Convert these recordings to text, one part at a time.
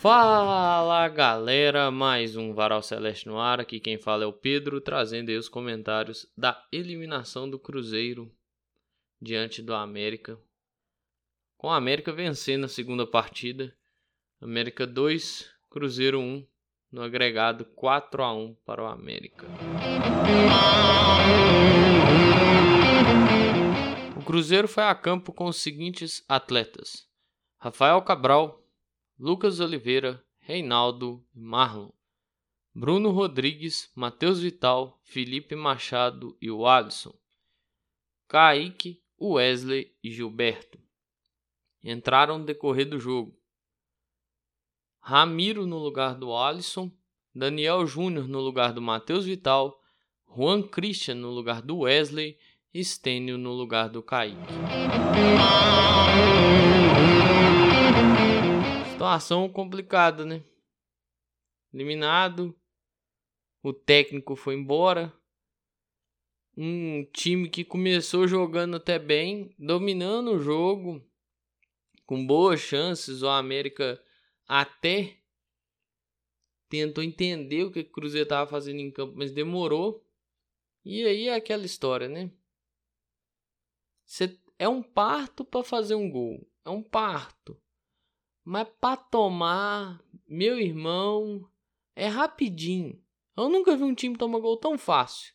Fala galera, mais um Varal Celeste no ar. Aqui quem fala é o Pedro, trazendo aí os comentários da eliminação do Cruzeiro diante do América. Com a América vencendo a segunda partida, América 2, Cruzeiro 1, no agregado 4 a 1 para o América. O Cruzeiro foi a campo com os seguintes atletas: Rafael Cabral, Lucas Oliveira, Reinaldo e Marlon. Bruno Rodrigues, Matheus Vital, Felipe Machado e o Alisson. Kaique, Wesley e Gilberto. Entraram no decorrer do jogo. Ramiro no lugar do Alisson, Daniel Júnior no lugar do Matheus Vital, Juan Christian no lugar do Wesley e Stênio no lugar do Kaique. Situação complicada, né? Eliminado. O técnico foi embora. Um time que começou jogando até bem, dominando o jogo, com boas chances. O América até tentou entender o que o Cruzeiro estava fazendo em campo, mas demorou. E aí é aquela história, né? Cê, é um parto para fazer um gol. É um parto. Mas para tomar, meu irmão, é rapidinho. Eu nunca vi um time tomar gol tão fácil.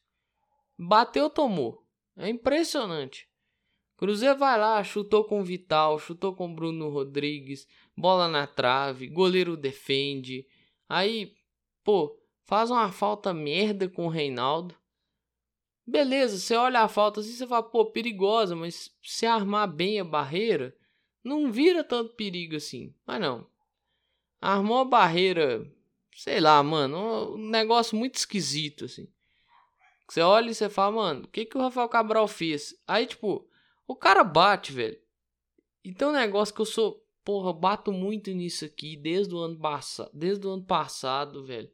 Bateu, tomou. É impressionante. Cruzeiro vai lá, chutou com Vital, chutou com Bruno Rodrigues, bola na trave, goleiro defende. Aí, pô, faz uma falta merda com o Reinaldo. Beleza, você olha a falta assim, você fala, pô, perigosa, mas se armar bem a barreira, não vira tanto perigo assim. Mas não. Armou a barreira, sei lá, mano, um negócio muito esquisito assim. Você olha e você fala, mano, o que que o Rafael Cabral fez? Aí, tipo, o cara bate, velho. Então, um negócio que eu sou, porra, bato muito nisso aqui desde o ano passado, desde o ano passado, velho.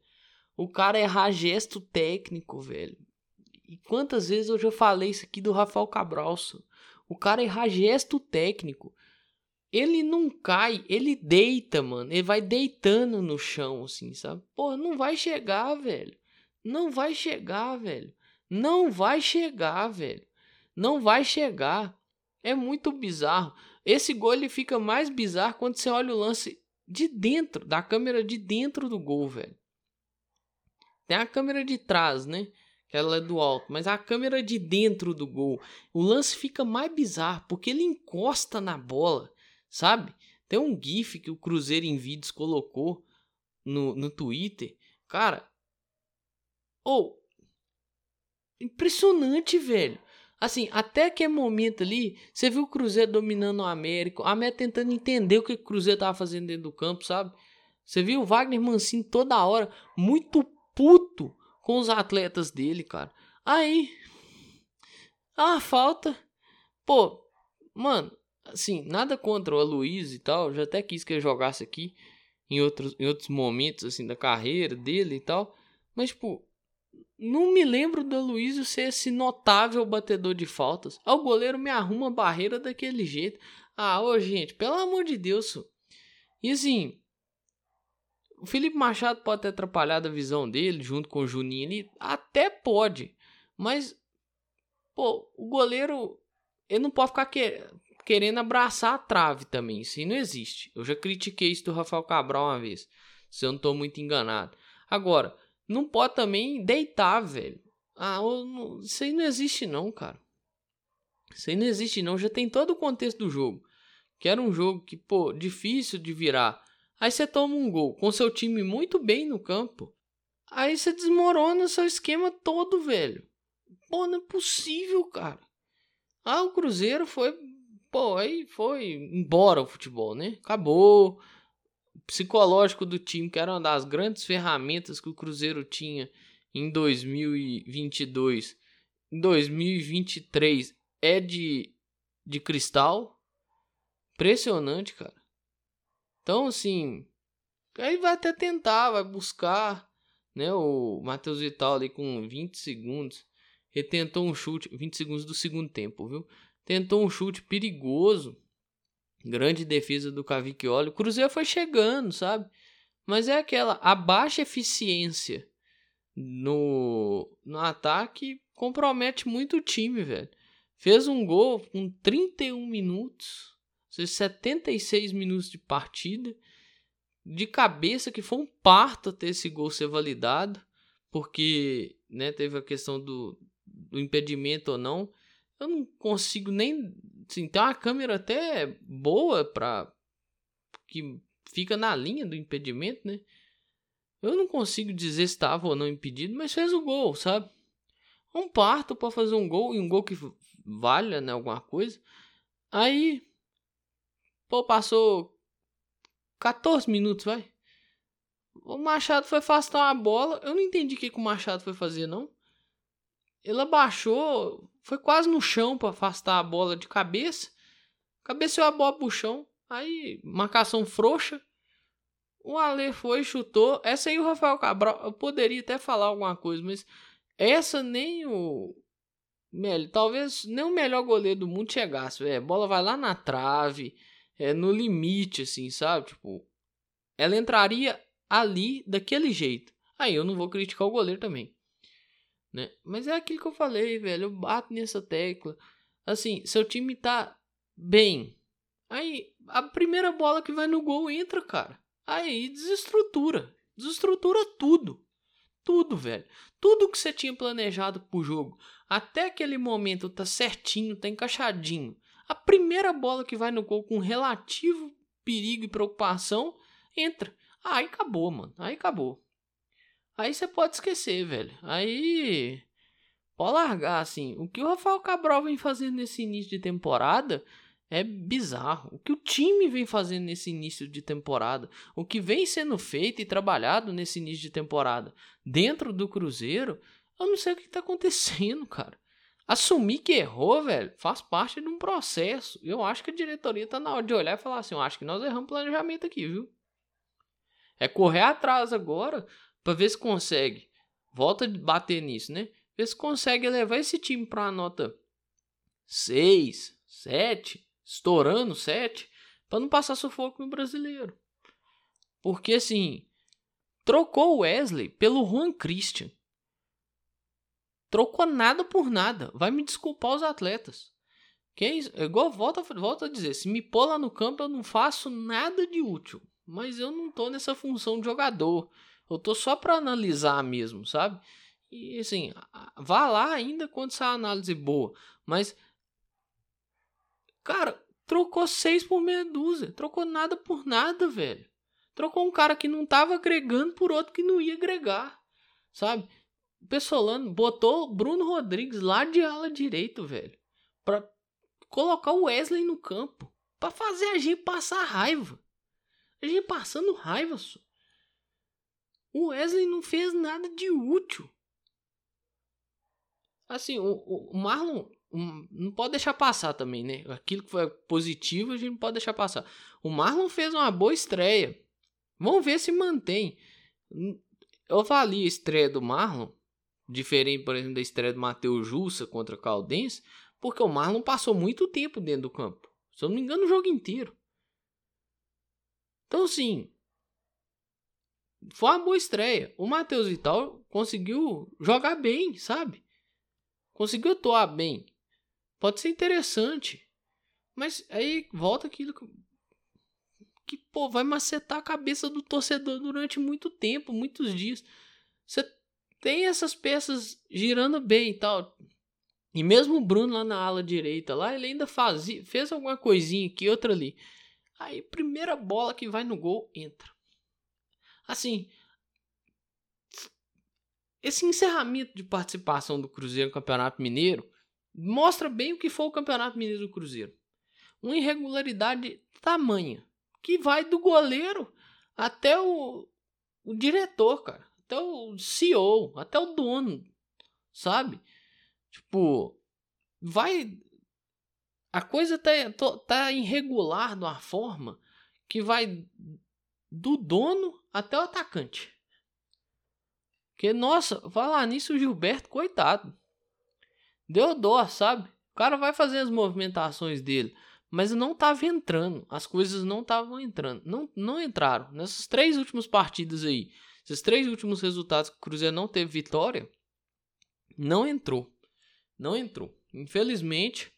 O cara errar gesto técnico, velho. E quantas vezes eu já falei isso aqui do Rafael Cabral? O cara errar gesto técnico ele não cai, ele deita, mano. Ele vai deitando no chão, assim, sabe? Pô, não vai chegar, velho. Não vai chegar, velho. Não vai chegar, velho. Não vai chegar. É muito bizarro. Esse gol ele fica mais bizarro quando você olha o lance de dentro, da câmera de dentro do gol, velho. Tem a câmera de trás, né? Que ela é do alto, mas a câmera de dentro do gol. O lance fica mais bizarro porque ele encosta na bola sabe? Tem um GIF que o Cruzeiro em Vídeos colocou no, no Twitter. Cara, ou oh, impressionante, velho. Assim, até que momento ali, você viu o Cruzeiro dominando o América, a América tentando entender o que o Cruzeiro tava fazendo dentro do campo, sabe? Você viu o Wagner Mancini toda hora, muito puto com os atletas dele, cara. Aí, a falta. Pô, mano, assim, nada contra o Aloysio e tal, já até quis que ele jogasse aqui em outros, em outros momentos, assim, da carreira dele e tal, mas, tipo, não me lembro do Aloysio ser esse notável batedor de faltas. Ah, o goleiro me arruma a barreira daquele jeito. Ah, ô, gente, pelo amor de Deus. E assim, o Felipe Machado pode ter atrapalhado a visão dele junto com o Juninho ali, até pode, mas, pô, o goleiro, ele não pode ficar que, querendo abraçar a trave também. Isso não existe. Eu já critiquei isso do Rafael Cabral uma vez. Se eu não tô muito enganado. Agora, não pode também deitar, velho. Ah, não, isso aí não existe não, cara. Isso aí não existe não. Já tem todo o contexto do jogo. Que era um jogo que, pô, difícil de virar. Aí você toma um gol com seu time muito bem no campo. Aí você desmorona seu esquema todo, velho. Pô, não é possível, cara. Ah, o Cruzeiro foi Pô, aí foi embora o futebol, né? Acabou. O psicológico do time, que era uma das grandes ferramentas que o Cruzeiro tinha em 2022, em 2023, é de, de cristal. Impressionante, cara. Então, assim, aí vai até tentar, vai buscar, né? O Matheus Vital ali com 20 segundos. Ele tentou um chute, 20 segundos do segundo tempo, viu? Tentou um chute perigoso. Grande defesa do Cavicchioli. O Cruzeiro foi chegando, sabe? Mas é aquela, a baixa eficiência no, no ataque compromete muito o time, velho. Fez um gol com 31 minutos, 76 minutos de partida, de cabeça que foi um parto ter esse gol ser validado, porque né, teve a questão do, do impedimento ou não. Eu não consigo nem. Assim, tem uma câmera até boa para que fica na linha do impedimento, né? Eu não consigo dizer se estava ou não impedido, mas fez o gol, sabe? Um parto para fazer um gol e um gol que valha, né, alguma coisa. Aí, pô, passou 14 minutos, vai. O Machado foi afastar a bola. Eu não entendi o que, que o Machado foi fazer, não. Ele abaixou, foi quase no chão para afastar a bola de cabeça. Cabeceou a bola pro chão. Aí, marcação frouxa. O Ale foi, chutou. Essa aí o Rafael Cabral. Eu poderia até falar alguma coisa, mas essa nem o. Melhor, talvez nem o melhor goleiro do mundo chegasse. É, bola vai lá na trave, é no limite, assim, sabe? Tipo, ela entraria ali daquele jeito. Aí eu não vou criticar o goleiro também. Né? Mas é aquilo que eu falei, velho. Eu bato nessa tecla. Assim, seu time tá bem. Aí a primeira bola que vai no gol entra, cara. Aí desestrutura. Desestrutura tudo. Tudo, velho. Tudo que você tinha planejado pro jogo. Até aquele momento tá certinho, tá encaixadinho. A primeira bola que vai no gol com relativo perigo e preocupação entra. Aí acabou, mano. Aí acabou. Aí você pode esquecer, velho. Aí. Pode largar, assim. O que o Rafael Cabral vem fazendo nesse início de temporada é bizarro. O que o time vem fazendo nesse início de temporada, o que vem sendo feito e trabalhado nesse início de temporada dentro do Cruzeiro, eu não sei o que está acontecendo, cara. Assumir que errou, velho, faz parte de um processo. Eu acho que a diretoria tá na hora de olhar e falar assim: eu acho que nós erramos planejamento aqui, viu? É correr atrás agora para ver se consegue. Volta a bater nisso, né? Ver se consegue levar esse time para uma nota 6, 7, estourando 7, para não passar sufoco no brasileiro. Porque assim, trocou o Wesley pelo Juan Christian. Trocou nada por nada. Vai me desculpar os atletas. Quem, é igual volta, volta a dizer, se me pôr lá no campo eu não faço nada de útil. Mas eu não tô nessa função de jogador. Eu tô só para analisar mesmo, sabe? E assim, vá lá ainda quando essa análise boa. Mas Cara, trocou seis por meia dúzia. Trocou nada por nada, velho. Trocou um cara que não tava agregando por outro que não ia agregar. Sabe? O Pessolano botou Bruno Rodrigues lá de ala direito, velho. Pra colocar o Wesley no campo. Pra fazer a gente passar raiva. A gente passando raiva, só. O Wesley não fez nada de útil. Assim, o, o Marlon não pode deixar passar também, né? Aquilo que foi positivo a gente não pode deixar passar. O Marlon fez uma boa estreia. Vamos ver se mantém. Eu falei a estreia do Marlon, diferente, por exemplo, da estreia do Matheus Jussa contra o Caldense, porque o Marlon passou muito tempo dentro do campo. Se eu não me engano, o jogo inteiro. Então, assim, foi uma boa estreia. O Matheus Vital conseguiu jogar bem, sabe? Conseguiu atuar bem. Pode ser interessante. Mas aí volta aquilo que, que pô, vai macetar a cabeça do torcedor durante muito tempo, muitos dias. Você tem essas peças girando bem e tal. E mesmo o Bruno lá na ala direita, lá ele ainda fazia, fez alguma coisinha aqui, outra ali. Aí, primeira bola que vai no gol, entra. Assim, esse encerramento de participação do Cruzeiro no Campeonato Mineiro mostra bem o que foi o Campeonato Mineiro do Cruzeiro. Uma irregularidade tamanha, que vai do goleiro até o, o diretor, cara, até o CEO, até o dono, sabe? Tipo, vai a coisa tá, tá irregular de uma forma que vai do dono até o atacante. Que, nossa, falar nisso, o Gilberto, coitado. Deu dó, sabe? O cara vai fazer as movimentações dele. mas não estava entrando. As coisas não estavam entrando. Não, não entraram. Nessas três últimas partidas aí, esses três últimos resultados que o Cruzeiro não teve vitória, não entrou. Não entrou. Infelizmente,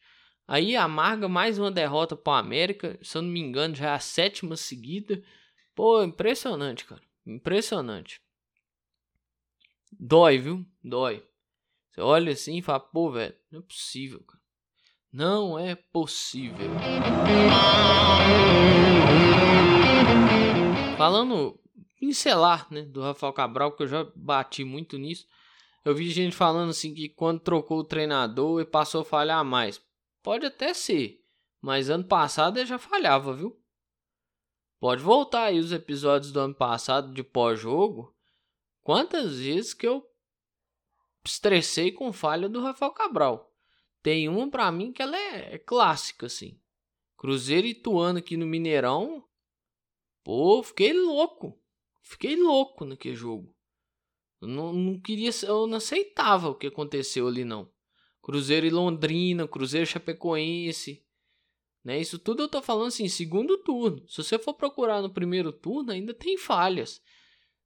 aí amarga mais uma derrota para o América. Se eu não me engano, já é a sétima seguida. Pô, impressionante, cara. Impressionante. Dói, viu? Dói. Você olha assim e fala, pô, velho, não é possível, cara. Não é possível. Falando pincelar, né, do Rafael Cabral, que eu já bati muito nisso. Eu vi gente falando assim que quando trocou o treinador ele passou a falhar mais. Pode até ser, mas ano passado ele já falhava, viu? Pode voltar aí os episódios do ano passado de pós-jogo. Quantas vezes que eu estressei com falha do Rafael Cabral? Tem uma para mim que ela é, é clássica, assim. Cruzeiro e Ituano aqui no Mineirão. Pô, fiquei louco. Fiquei louco naquele jogo. Eu não, não queria, eu não aceitava o que aconteceu ali, não. Cruzeiro e Londrina, Cruzeiro e Chapecoense. Né? Isso tudo eu tô falando assim, segundo turno. Se você for procurar no primeiro turno, ainda tem falhas.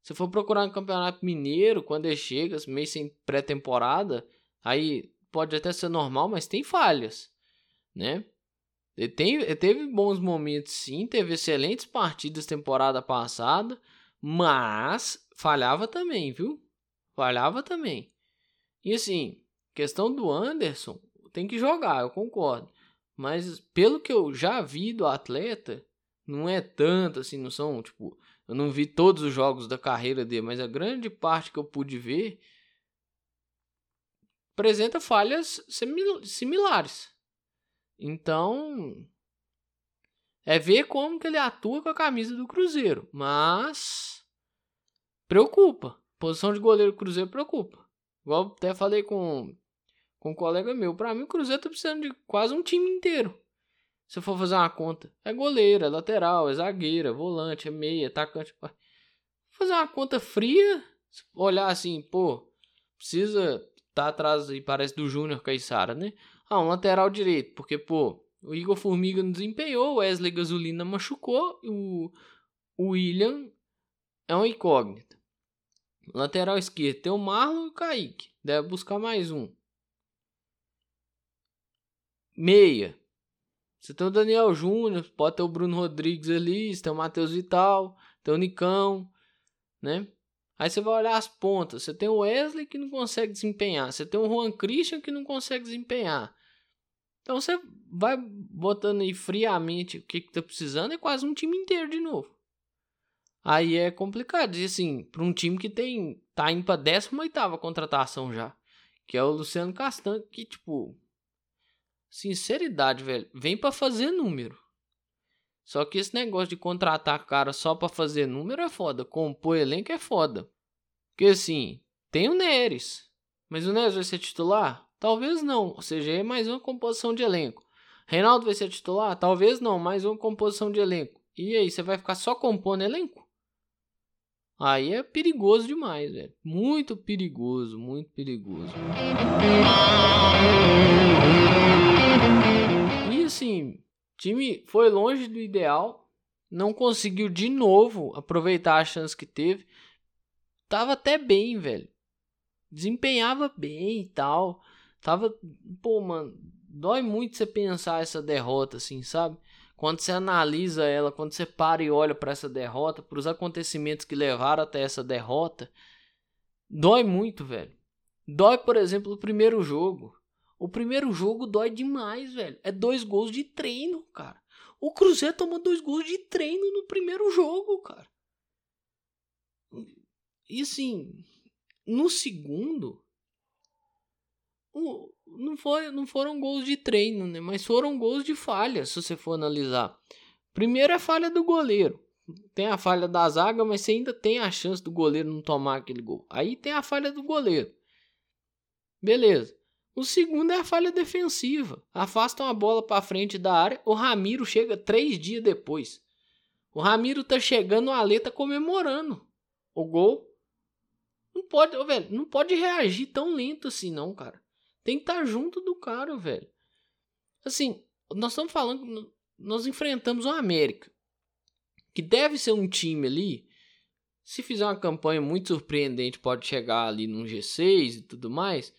Se for procurar no Campeonato Mineiro, quando ele chega, meio sem pré-temporada, aí pode até ser normal, mas tem falhas, né? Ele, tem, ele teve bons momentos sim, teve excelentes partidas temporada passada, mas falhava também, viu? Falhava também. E assim, questão do Anderson, tem que jogar, eu concordo. Mas pelo que eu já vi do atleta, não é tanto assim, não são, tipo, eu não vi todos os jogos da carreira dele, mas a grande parte que eu pude ver, apresenta falhas similares. Então, é ver como que ele atua com a camisa do Cruzeiro, mas preocupa. Posição de goleiro Cruzeiro preocupa. Igual até falei com, com um colega meu, para mim o Cruzeiro tá precisando de quase um time inteiro. Se eu for fazer uma conta, é goleiro, é lateral, é zagueiro, é volante, é meia, atacante. Fazer uma conta fria, olhar assim, pô, precisa tá atrás e parece do Júnior Caissara, né? Ah, um lateral direito, porque, pô, o Igor Formiga não desempenhou, o Wesley Gasolina machucou, o, o William é uma incógnita. Lateral esquerdo tem o Marlon e o Kaique. Deve buscar mais um. Meia. Você tem o Daniel Júnior, pode ter o Bruno Rodrigues ali, você tem o Matheus Vital, tem o Nicão, né? Aí você vai olhar as pontas. Você tem o Wesley que não consegue desempenhar. Você tem o Juan Christian que não consegue desempenhar. Então você vai botando aí friamente o que, que tá precisando. É quase um time inteiro de novo. Aí é complicado. E assim, para um time que tem. tá indo pra 18 contratação já. Que é o Luciano Castan. Que tipo. Sinceridade, velho. Vem para fazer número. Só que esse negócio de contratar cara só para fazer número é foda. Compor elenco é foda. Porque assim, tem o Neres. Mas o Neres vai ser titular? Talvez não. Ou seja, é mais uma composição de elenco. Reinaldo vai ser titular? Talvez não. Mais uma composição de elenco. E aí, você vai ficar só compondo elenco? Aí é perigoso demais, velho. Muito perigoso, muito perigoso. E assim, time foi longe do ideal, não conseguiu de novo aproveitar a chance que teve. Tava até bem, velho. Desempenhava bem e tal. Tava, pô, mano, dói muito você pensar essa derrota assim, sabe? Quando você analisa ela, quando você para e olha para essa derrota, para os acontecimentos que levaram até essa derrota, dói muito, velho. Dói, por exemplo, o primeiro jogo. O primeiro jogo dói demais, velho. É dois gols de treino, cara. O Cruzeiro tomou dois gols de treino no primeiro jogo, cara. E assim, no segundo, não, foi, não foram gols de treino, né? Mas foram gols de falha, se você for analisar. Primeiro é falha do goleiro. Tem a falha da zaga, mas você ainda tem a chance do goleiro não tomar aquele gol. Aí tem a falha do goleiro. Beleza. O segundo é a falha defensiva. Afastam a bola para frente da área. O Ramiro chega três dias depois. O Ramiro tá chegando, o Ale tá comemorando o gol. Não pode, velho, não pode reagir tão lento assim, não, cara. Tem que estar tá junto do cara, velho. Assim, nós estamos falando nós enfrentamos o América, que deve ser um time ali. Se fizer uma campanha muito surpreendente, pode chegar ali num G6 e tudo mais.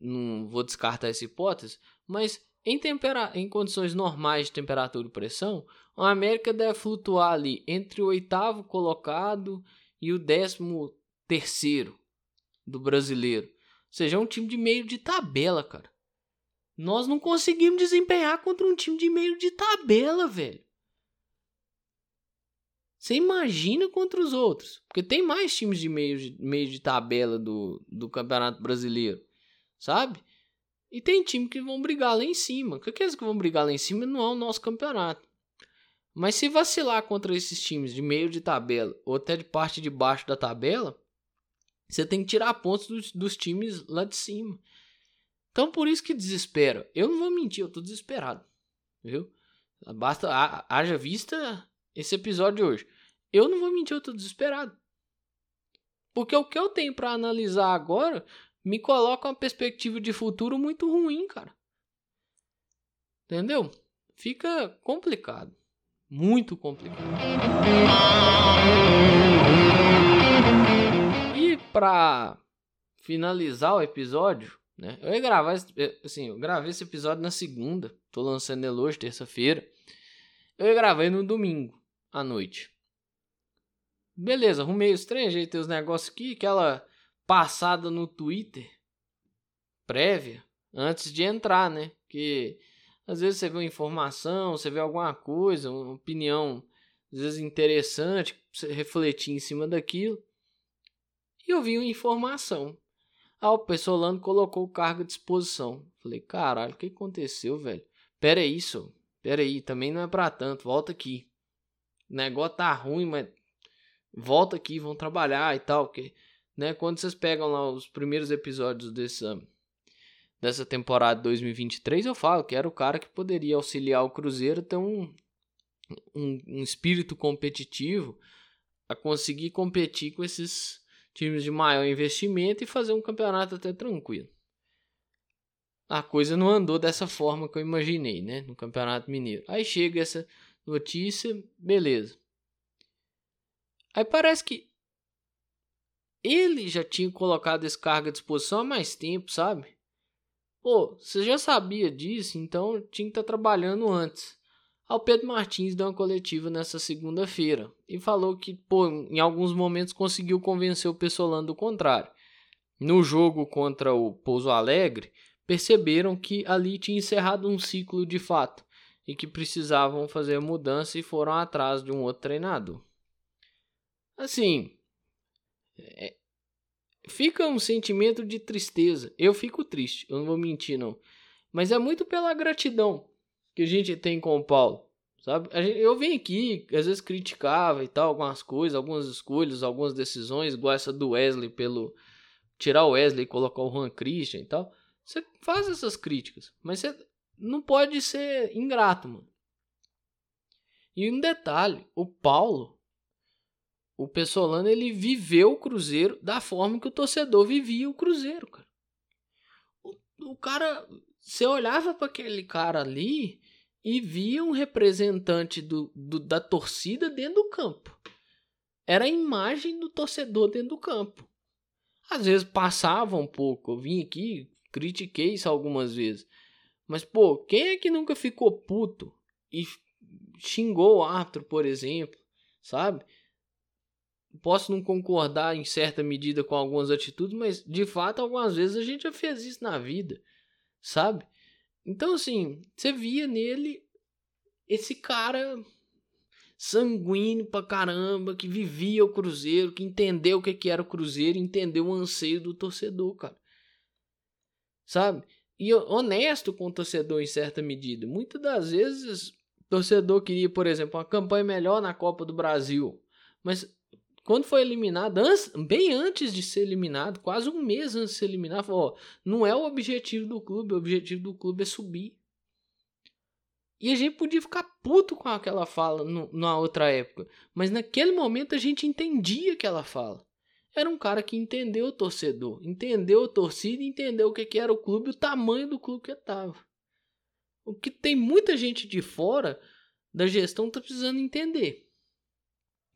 Não vou descartar essa hipótese, mas em, tempera em condições normais de temperatura e pressão, o América deve flutuar ali entre o oitavo colocado e o décimo terceiro do brasileiro. Seja, é um time de meio de tabela, cara. Nós não conseguimos desempenhar contra um time de meio de tabela, velho. Você imagina contra os outros. Porque tem mais times de meio de, meio de tabela do, do Campeonato Brasileiro. Sabe? E tem time que vão brigar lá em cima. Que aqueles que vão brigar lá em cima não é o nosso campeonato. Mas se vacilar contra esses times de meio de tabela ou até de parte de baixo da tabela, você tem que tirar pontos dos, dos times lá de cima. Então por isso que desespera. Eu não vou mentir, eu tô desesperado. Viu? Basta haja vista esse episódio de hoje. Eu não vou mentir, eu tô desesperado. Porque o que eu tenho para analisar agora me coloca uma perspectiva de futuro muito ruim, cara. Entendeu? Fica complicado. Muito complicado. Para finalizar o episódio, né? Eu ia gravar, assim, eu gravei esse episódio na segunda, tô lançando ele hoje, terça-feira. Eu ia gravar no domingo, à noite. Beleza, arrumei os trem, ajeitei os negócios aqui, aquela passada no Twitter prévia antes de entrar, né? Que às vezes você vê uma informação, você vê alguma coisa, uma opinião às vezes interessante, você refletir em cima daquilo. E eu vi uma informação. Ah, o Pessolano colocou o cargo à disposição. Falei, caralho, o que aconteceu, velho? Pera só. Pera aí, também não é pra tanto, volta aqui. O negócio tá ruim, mas volta aqui, vão trabalhar e tal, porque né? Quando vocês pegam lá os primeiros episódios dessa, dessa temporada 2023, eu falo que era o cara que poderia auxiliar o Cruzeiro a ter um, um, um espírito competitivo, a conseguir competir com esses times de maior investimento e fazer um campeonato até tranquilo. A coisa não andou dessa forma que eu imaginei, né? No Campeonato Mineiro. Aí chega essa notícia, beleza. Aí parece que ele já tinha colocado esse cargo à disposição há mais tempo, sabe? Pô, você já sabia disso, então tinha que estar tá trabalhando antes. Ao Pedro Martins deu uma coletiva nessa segunda-feira e falou que, pô, em alguns momentos conseguiu convencer o Pessolano do contrário. No jogo contra o Pouso Alegre, perceberam que ali tinha encerrado um ciclo de fato e que precisavam fazer mudança e foram atrás de um outro treinador. Assim, é, fica um sentimento de tristeza. Eu fico triste, eu não vou mentir não. Mas é muito pela gratidão que a gente tem com o Paulo, sabe? Gente, eu venho aqui, às vezes criticava e tal algumas coisas, algumas escolhas, algumas decisões, igual essa do Wesley pelo tirar o Wesley e colocar o Juan Christian e tal. Você faz essas críticas, mas você não pode ser ingrato, mano. E um detalhe, o Paulo o Pessolano ele viveu o Cruzeiro da forma que o torcedor vivia o Cruzeiro, cara. O, o cara, você olhava para aquele cara ali e via um representante do, do, da torcida dentro do campo. Era a imagem do torcedor dentro do campo. Às vezes passava um pouco, eu vim aqui, critiquei isso algumas vezes. Mas, pô, quem é que nunca ficou puto e xingou o árbitro, por exemplo, sabe? posso não concordar em certa medida com algumas atitudes, mas de fato algumas vezes a gente já fez isso na vida, sabe? Então assim, você via nele esse cara sanguíneo pra caramba, que vivia o Cruzeiro, que entendeu o que era o Cruzeiro, entendeu o anseio do torcedor, cara. Sabe? E honesto com o torcedor em certa medida. Muitas das vezes o torcedor queria, por exemplo, uma campanha melhor na Copa do Brasil, mas quando foi eliminado, antes, bem antes de ser eliminado, quase um mês antes de ser eliminado, falou: ó, não é o objetivo do clube, o objetivo do clube é subir. E a gente podia ficar puto com aquela fala no, na outra época, mas naquele momento a gente entendia aquela fala. Era um cara que entendeu o torcedor, entendeu a torcida, entendeu o que, que era o clube, o tamanho do clube que estava. O que tem muita gente de fora da gestão tá precisando entender.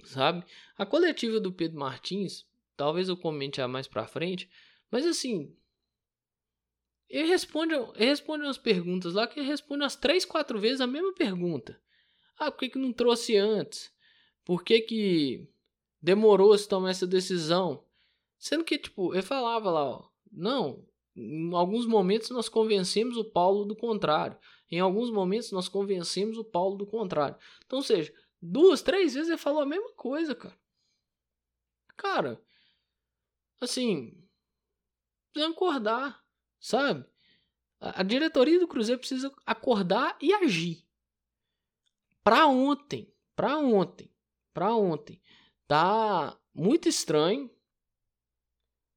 Sabe? A coletiva do Pedro Martins, talvez eu comente a mais para frente, mas assim, ele responde, ele responde umas perguntas lá que ele responde umas três, quatro vezes a mesma pergunta. Ah, por que, que não trouxe antes? Por que, que demorou se tomar essa decisão? Sendo que, tipo, ele falava lá, ó, não, em alguns momentos nós convencemos o Paulo do contrário. Em alguns momentos nós convencemos o Paulo do contrário. Então, ou seja, duas, três vezes ele falou a mesma coisa, cara. Cara, assim, precisa acordar, sabe? A, diretoria do Cruzeiro precisa acordar e agir. Pra ontem, pra ontem, pra ontem. Tá muito estranho.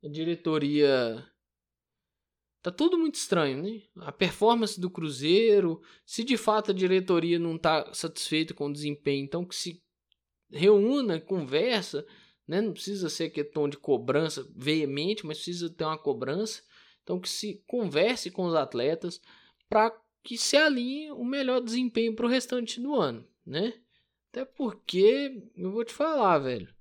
A diretoria Tá tudo muito estranho, né? A performance do Cruzeiro, se de fato a diretoria não tá satisfeita com o desempenho, então que se reúna, conversa, né? Não precisa ser aquele tom de cobrança veemente, mas precisa ter uma cobrança. Então que se converse com os atletas para que se alinhe o melhor desempenho para o restante do ano, né? Até porque eu vou te falar, velho.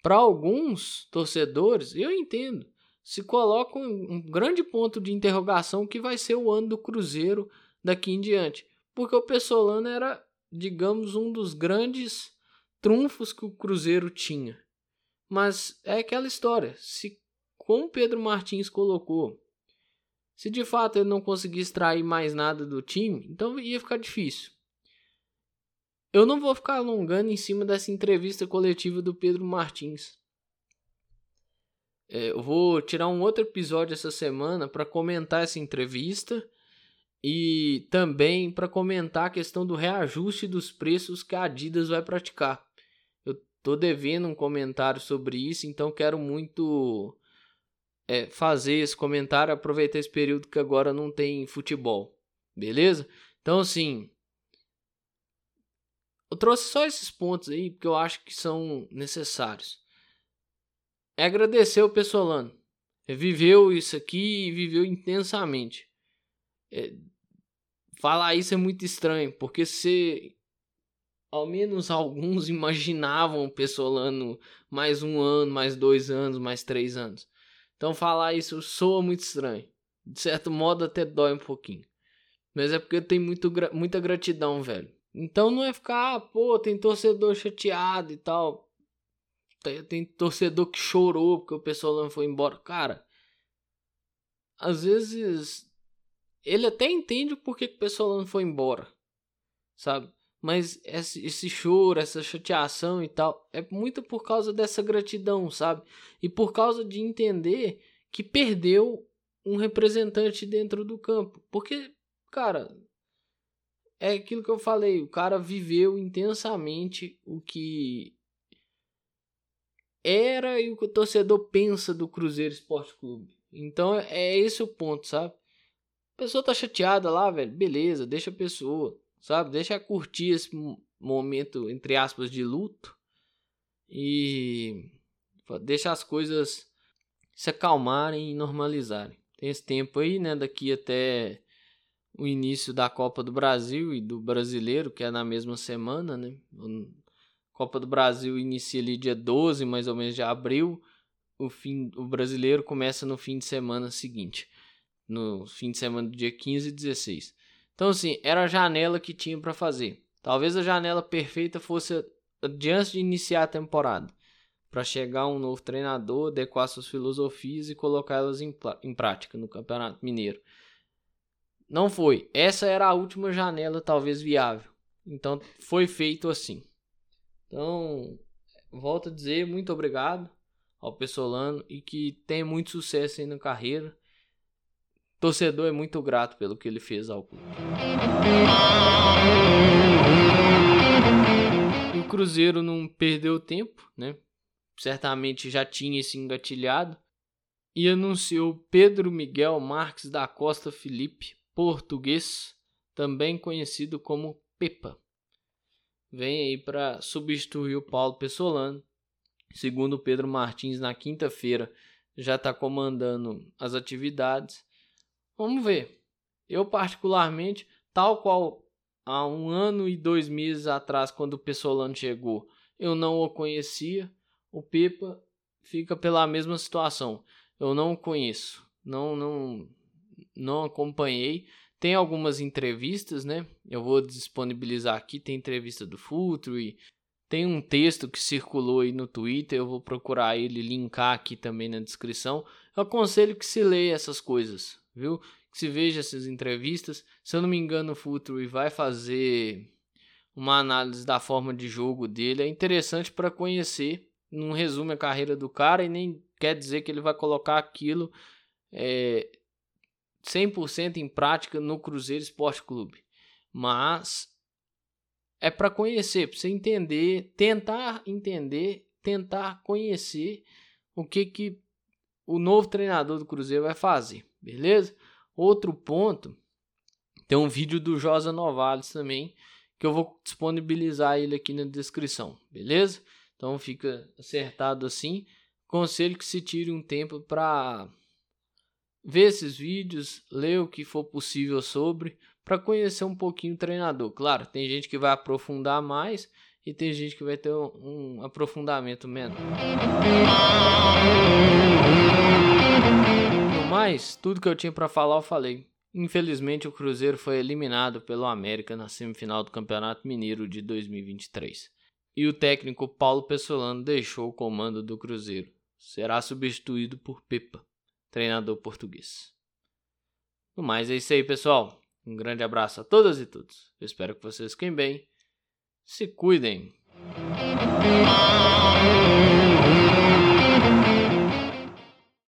Para alguns torcedores, eu entendo se coloca um, um grande ponto de interrogação que vai ser o ano do Cruzeiro daqui em diante. Porque o Pessolano era, digamos, um dos grandes trunfos que o Cruzeiro tinha. Mas é aquela história. Se, como Pedro Martins colocou, se de fato ele não conseguir extrair mais nada do time, então ia ficar difícil. Eu não vou ficar alongando em cima dessa entrevista coletiva do Pedro Martins. É, eu vou tirar um outro episódio essa semana para comentar essa entrevista e também para comentar a questão do reajuste dos preços que a Adidas vai praticar. Eu tô devendo um comentário sobre isso, então quero muito é, fazer esse comentário, aproveitar esse período que agora não tem futebol, beleza? Então assim, eu trouxe só esses pontos aí porque eu acho que são necessários é agradecer o Pessolano. Viveu isso aqui e viveu intensamente. É, falar isso é muito estranho, porque se ao menos alguns imaginavam o Pessolano mais um ano, mais dois anos, mais três anos. Então falar isso soa muito estranho. De certo modo até dói um pouquinho. Mas é porque tem muito, muita gratidão, velho. Então não é ficar, ah, pô, tem torcedor chateado e tal. Tem, tem torcedor que chorou porque o pessoal não foi embora. Cara, às vezes ele até entende por que o pessoal não foi embora, sabe? Mas esse, esse choro, essa chateação e tal, é muito por causa dessa gratidão, sabe? E por causa de entender que perdeu um representante dentro do campo. Porque, cara, é aquilo que eu falei, o cara viveu intensamente o que era e o que o torcedor pensa do Cruzeiro Esporte Clube. Então é esse o ponto, sabe? A pessoa tá chateada lá, velho, beleza, deixa a pessoa, sabe? Deixa curtir esse momento, entre aspas, de luto e deixa as coisas se acalmarem e normalizarem. Tem esse tempo aí, né? Daqui até o início da Copa do Brasil e do Brasileiro, que é na mesma semana, né? Copa do Brasil inicia ali dia 12, mais ou menos, de abril. O, fim, o brasileiro começa no fim de semana seguinte. No fim de semana do dia 15 e 16. Então, assim, era a janela que tinha para fazer. Talvez a janela perfeita fosse antes de iniciar a temporada. Para chegar um novo treinador, adequar suas filosofias e colocá-las em, em prática no Campeonato Mineiro. Não foi. Essa era a última janela, talvez viável. Então, foi feito assim. Então, volto a dizer muito obrigado ao Pessolano e que tenha muito sucesso aí na carreira. Torcedor é muito grato pelo que ele fez ao clube. E o Cruzeiro não perdeu tempo, né? Certamente já tinha esse engatilhado e anunciou Pedro Miguel Marques da Costa Felipe, português, também conhecido como Pepa vem aí para substituir o Paulo Pessolano. Segundo Pedro Martins, na quinta-feira já está comandando as atividades. Vamos ver. Eu, particularmente, tal qual há um ano e dois meses atrás, quando o Pessolano chegou, eu não o conhecia. O Pepa fica pela mesma situação. Eu não o conheço, não, não, não acompanhei. Tem algumas entrevistas, né? Eu vou disponibilizar aqui. Tem entrevista do Futre, tem um texto que circulou aí no Twitter. Eu vou procurar ele linkar aqui também na descrição. Eu aconselho que se leia essas coisas, viu? Que se veja essas entrevistas. Se eu não me engano, o Futre vai fazer uma análise da forma de jogo dele. É interessante para conhecer. Não resume a carreira do cara e nem quer dizer que ele vai colocar aquilo é, 100% em prática no Cruzeiro Esporte Clube. Mas é para conhecer, para você entender, tentar entender, tentar conhecer o que que o novo treinador do Cruzeiro vai fazer, beleza? Outro ponto, tem um vídeo do Josa Novales também, que eu vou disponibilizar ele aqui na descrição, beleza? Então fica acertado assim. Conselho que se tire um tempo para ver esses vídeos, ler o que for possível sobre, para conhecer um pouquinho o treinador. Claro, tem gente que vai aprofundar mais e tem gente que vai ter um, um aprofundamento menor. No mais, tudo que eu tinha para falar eu falei. Infelizmente, o Cruzeiro foi eliminado pelo América na semifinal do Campeonato Mineiro de 2023. E o técnico Paulo Pessolano deixou o comando do Cruzeiro. Será substituído por Pepa treinador português. No mais, é isso aí, pessoal. Um grande abraço a todas e todos. Eu espero que vocês fiquem bem. Se cuidem.